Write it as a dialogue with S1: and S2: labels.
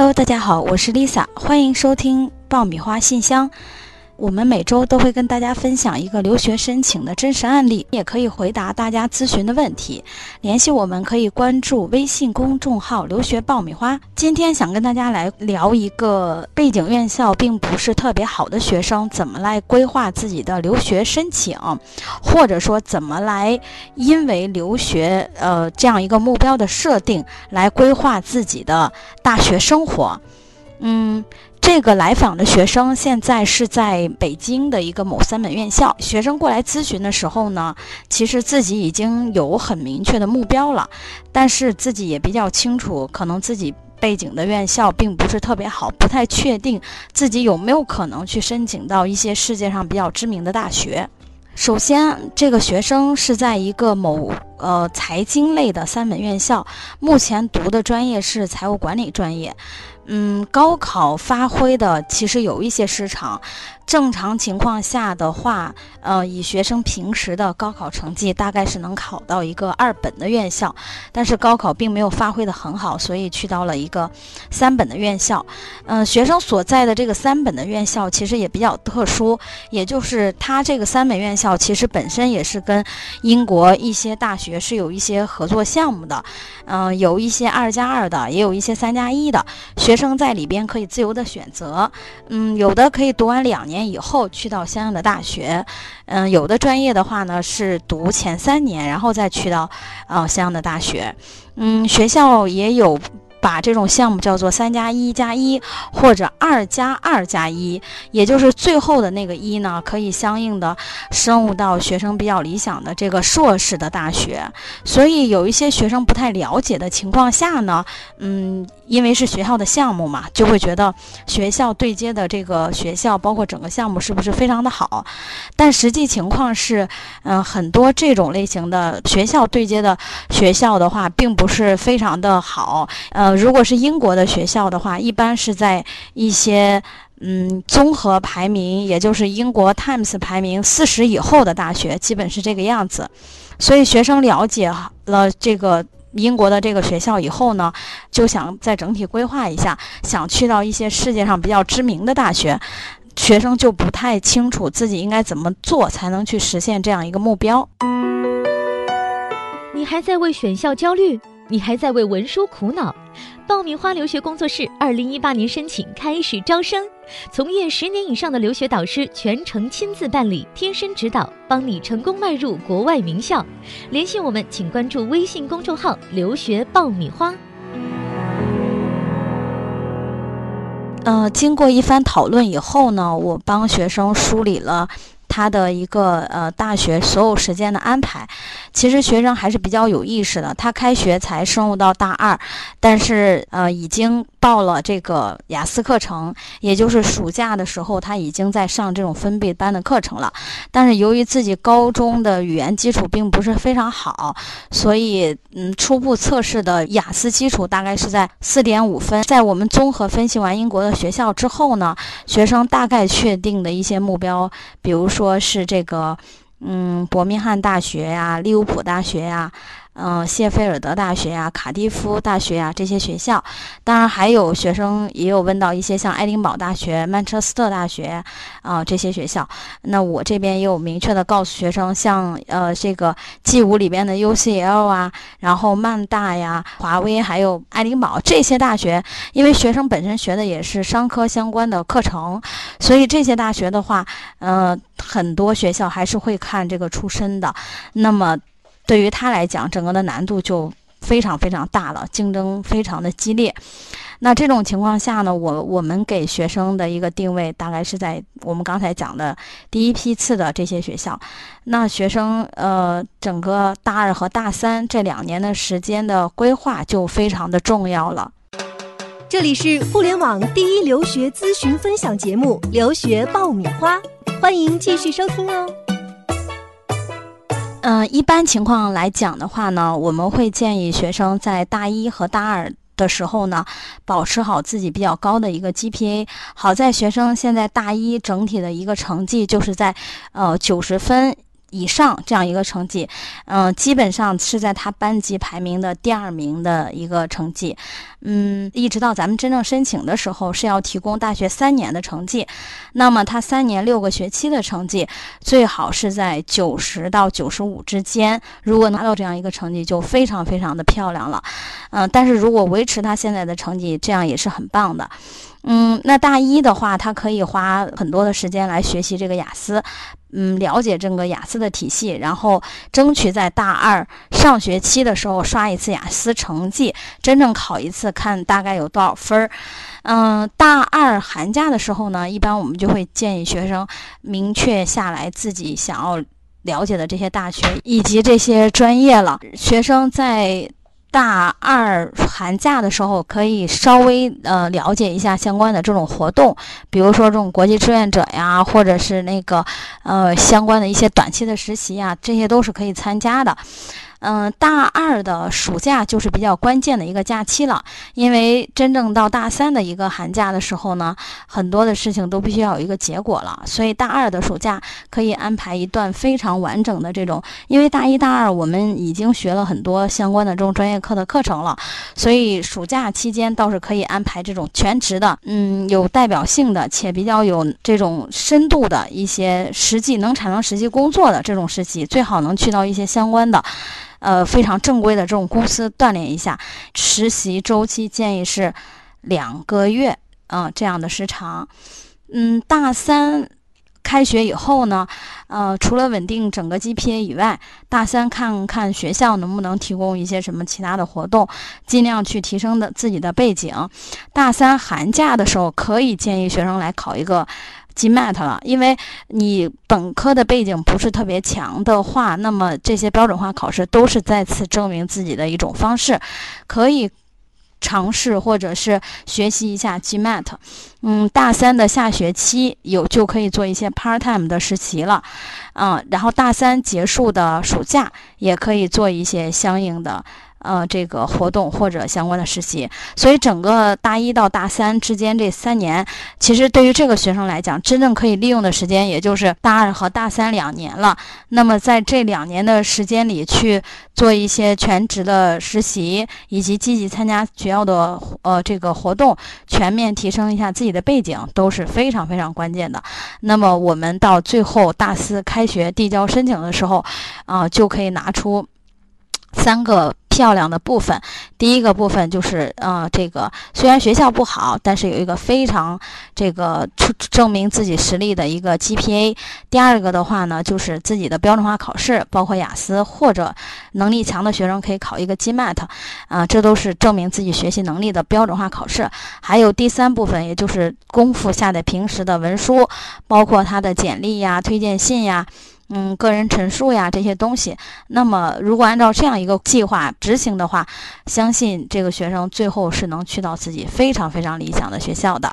S1: Hello，大家好，我是 Lisa，欢迎收听爆米花信箱。我们每周都会跟大家分享一个留学申请的真实案例，也可以回答大家咨询的问题。联系我们可以关注微信公众号“留学爆米花”。今天想跟大家来聊一个背景院校并不是特别好的学生怎么来规划自己的留学申请，或者说怎么来因为留学呃这样一个目标的设定来规划自己的大学生活。嗯。这个来访的学生现在是在北京的一个某三本院校。学生过来咨询的时候呢，其实自己已经有很明确的目标了，但是自己也比较清楚，可能自己背景的院校并不是特别好，不太确定自己有没有可能去申请到一些世界上比较知名的大学。首先，这个学生是在一个某呃财经类的三本院校，目前读的专业是财务管理专业。嗯，高考发挥的其实有一些失常。正常情况下的话，呃，以学生平时的高考成绩，大概是能考到一个二本的院校。但是高考并没有发挥的很好，所以去到了一个三本的院校。嗯，学生所在的这个三本的院校其实也比较特殊，也就是它这个三本院校其实本身也是跟英国一些大学也是有一些合作项目的。嗯，有一些二加二的，也有一些三加一的学生在里边可以自由的选择。嗯，有的可以读完两年。以后去到相应的大学，嗯，有的专业的话呢是读前三年，然后再去到呃相应的大学，嗯，学校也有。把这种项目叫做三加一加一或者二加二加一，也就是最后的那个一呢，可以相应的升入到学生比较理想的这个硕士的大学。所以有一些学生不太了解的情况下呢，嗯，因为是学校的项目嘛，就会觉得学校对接的这个学校，包括整个项目是不是非常的好？但实际情况是，嗯，很多这种类型的学校对接的学校的话，并不是非常的好，呃。如果是英国的学校的话，一般是在一些嗯综合排名，也就是英国 Times 排名四十以后的大学，基本是这个样子。所以学生了解了这个英国的这个学校以后呢，就想再整体规划一下，想去到一些世界上比较知名的大学，学生就不太清楚自己应该怎么做才能去实现这样一个目标。
S2: 你还在为选校焦虑？你还在为文书苦恼？爆米花留学工作室二零一八年申请开始招生，从业十年以上的留学导师全程亲自办理，贴身指导，帮你成功迈入国外名校。联系我们，请关注微信公众号“留学爆米花”。
S1: 呃，经过一番讨论以后呢，我帮学生梳理了。他的一个呃大学所有时间的安排，其实学生还是比较有意识的。他开学才升入到大二，但是呃已经报了这个雅思课程，也就是暑假的时候他已经在上这种分贝班的课程了。但是由于自己高中的语言基础并不是非常好，所以嗯初步测试的雅思基础大概是在四点五分。在我们综合分析完英国的学校之后呢，学生大概确定的一些目标，比如说。说是这个，嗯，伯明翰大学呀，利物浦大学呀。嗯，谢菲尔德大学呀，卡蒂夫大学呀，这些学校，当然还有学生也有问到一些像爱丁堡大学、曼彻斯特大学啊这些学校。那我这边也有明确的告诉学生，像呃这个 G 五里边的 UCL 啊，然后曼大呀、华威还有爱丁堡这些大学，因为学生本身学的也是商科相关的课程，所以这些大学的话，呃，很多学校还是会看这个出身的。那么。对于他来讲，整个的难度就非常非常大了，竞争非常的激烈。那这种情况下呢，我我们给学生的一个定位，大概是在我们刚才讲的第一批次的这些学校。那学生呃，整个大二和大三这两年的时间的规划就非常的重要了。
S3: 这里是互联网第一留学咨询分享节目《留学爆米花》，欢迎继续收听哦。
S1: 嗯，一般情况来讲的话呢，我们会建议学生在大一和大二的时候呢，保持好自己比较高的一个 GPA。好在学生现在大一整体的一个成绩就是在呃九十分。以上这样一个成绩，嗯，基本上是在他班级排名的第二名的一个成绩，嗯，一直到咱们真正申请的时候是要提供大学三年的成绩，那么他三年六个学期的成绩最好是在九十到九十五之间，如果拿到这样一个成绩就非常非常的漂亮了，嗯，但是如果维持他现在的成绩，这样也是很棒的。嗯，那大一的话，他可以花很多的时间来学习这个雅思，嗯，了解整个雅思的体系，然后争取在大二上学期的时候刷一次雅思成绩，真正考一次，看大概有多少分儿。嗯，大二寒假的时候呢，一般我们就会建议学生明确下来自己想要了解的这些大学以及这些专业了。学生在。大二寒假的时候，可以稍微呃了解一下相关的这种活动，比如说这种国际志愿者呀，或者是那个呃相关的一些短期的实习呀，这些都是可以参加的。嗯，大二的暑假就是比较关键的一个假期了，因为真正到大三的一个寒假的时候呢，很多的事情都必须要有一个结果了，所以大二的暑假可以安排一段非常完整的这种，因为大一、大二我们已经学了很多相关的这种专业课的课程了，所以暑假期间倒是可以安排这种全职的，嗯，有代表性的且比较有这种深度的一些实际能产生实际工作的这种实习，最好能去到一些相关的。呃，非常正规的这种公司锻炼一下，实习周期建议是两个月，嗯，这样的时长。嗯，大三开学以后呢，呃，除了稳定整个 GPA 以外，大三看看学校能不能提供一些什么其他的活动，尽量去提升的自己的背景。大三寒假的时候，可以建议学生来考一个。GMAT 了，因为你本科的背景不是特别强的话，那么这些标准化考试都是再次证明自己的一种方式，可以尝试或者是学习一下 GMAT。嗯，大三的下学期有就可以做一些 part time 的实习了，嗯，然后大三结束的暑假也可以做一些相应的。呃，这个活动或者相关的实习，所以整个大一到大三之间这三年，其实对于这个学生来讲，真正可以利用的时间也就是大二和大三两年了。那么在这两年的时间里，去做一些全职的实习，以及积极参加学校的呃这个活动，全面提升一下自己的背景，都是非常非常关键的。那么我们到最后大四开学递交申请的时候，啊，就可以拿出三个。漂亮的部分，第一个部分就是，呃，这个虽然学校不好，但是有一个非常这个出证明自己实力的一个 GPA。第二个的话呢，就是自己的标准化考试，包括雅思或者能力强的学生可以考一个 GMAT，啊，这都是证明自己学习能力的标准化考试。还有第三部分，也就是功夫下在平时的文书，包括他的简历呀、推荐信呀。嗯，个人陈述呀这些东西，那么如果按照这样一个计划执行的话，相信这个学生最后是能去到自己非常非常理想的学校的。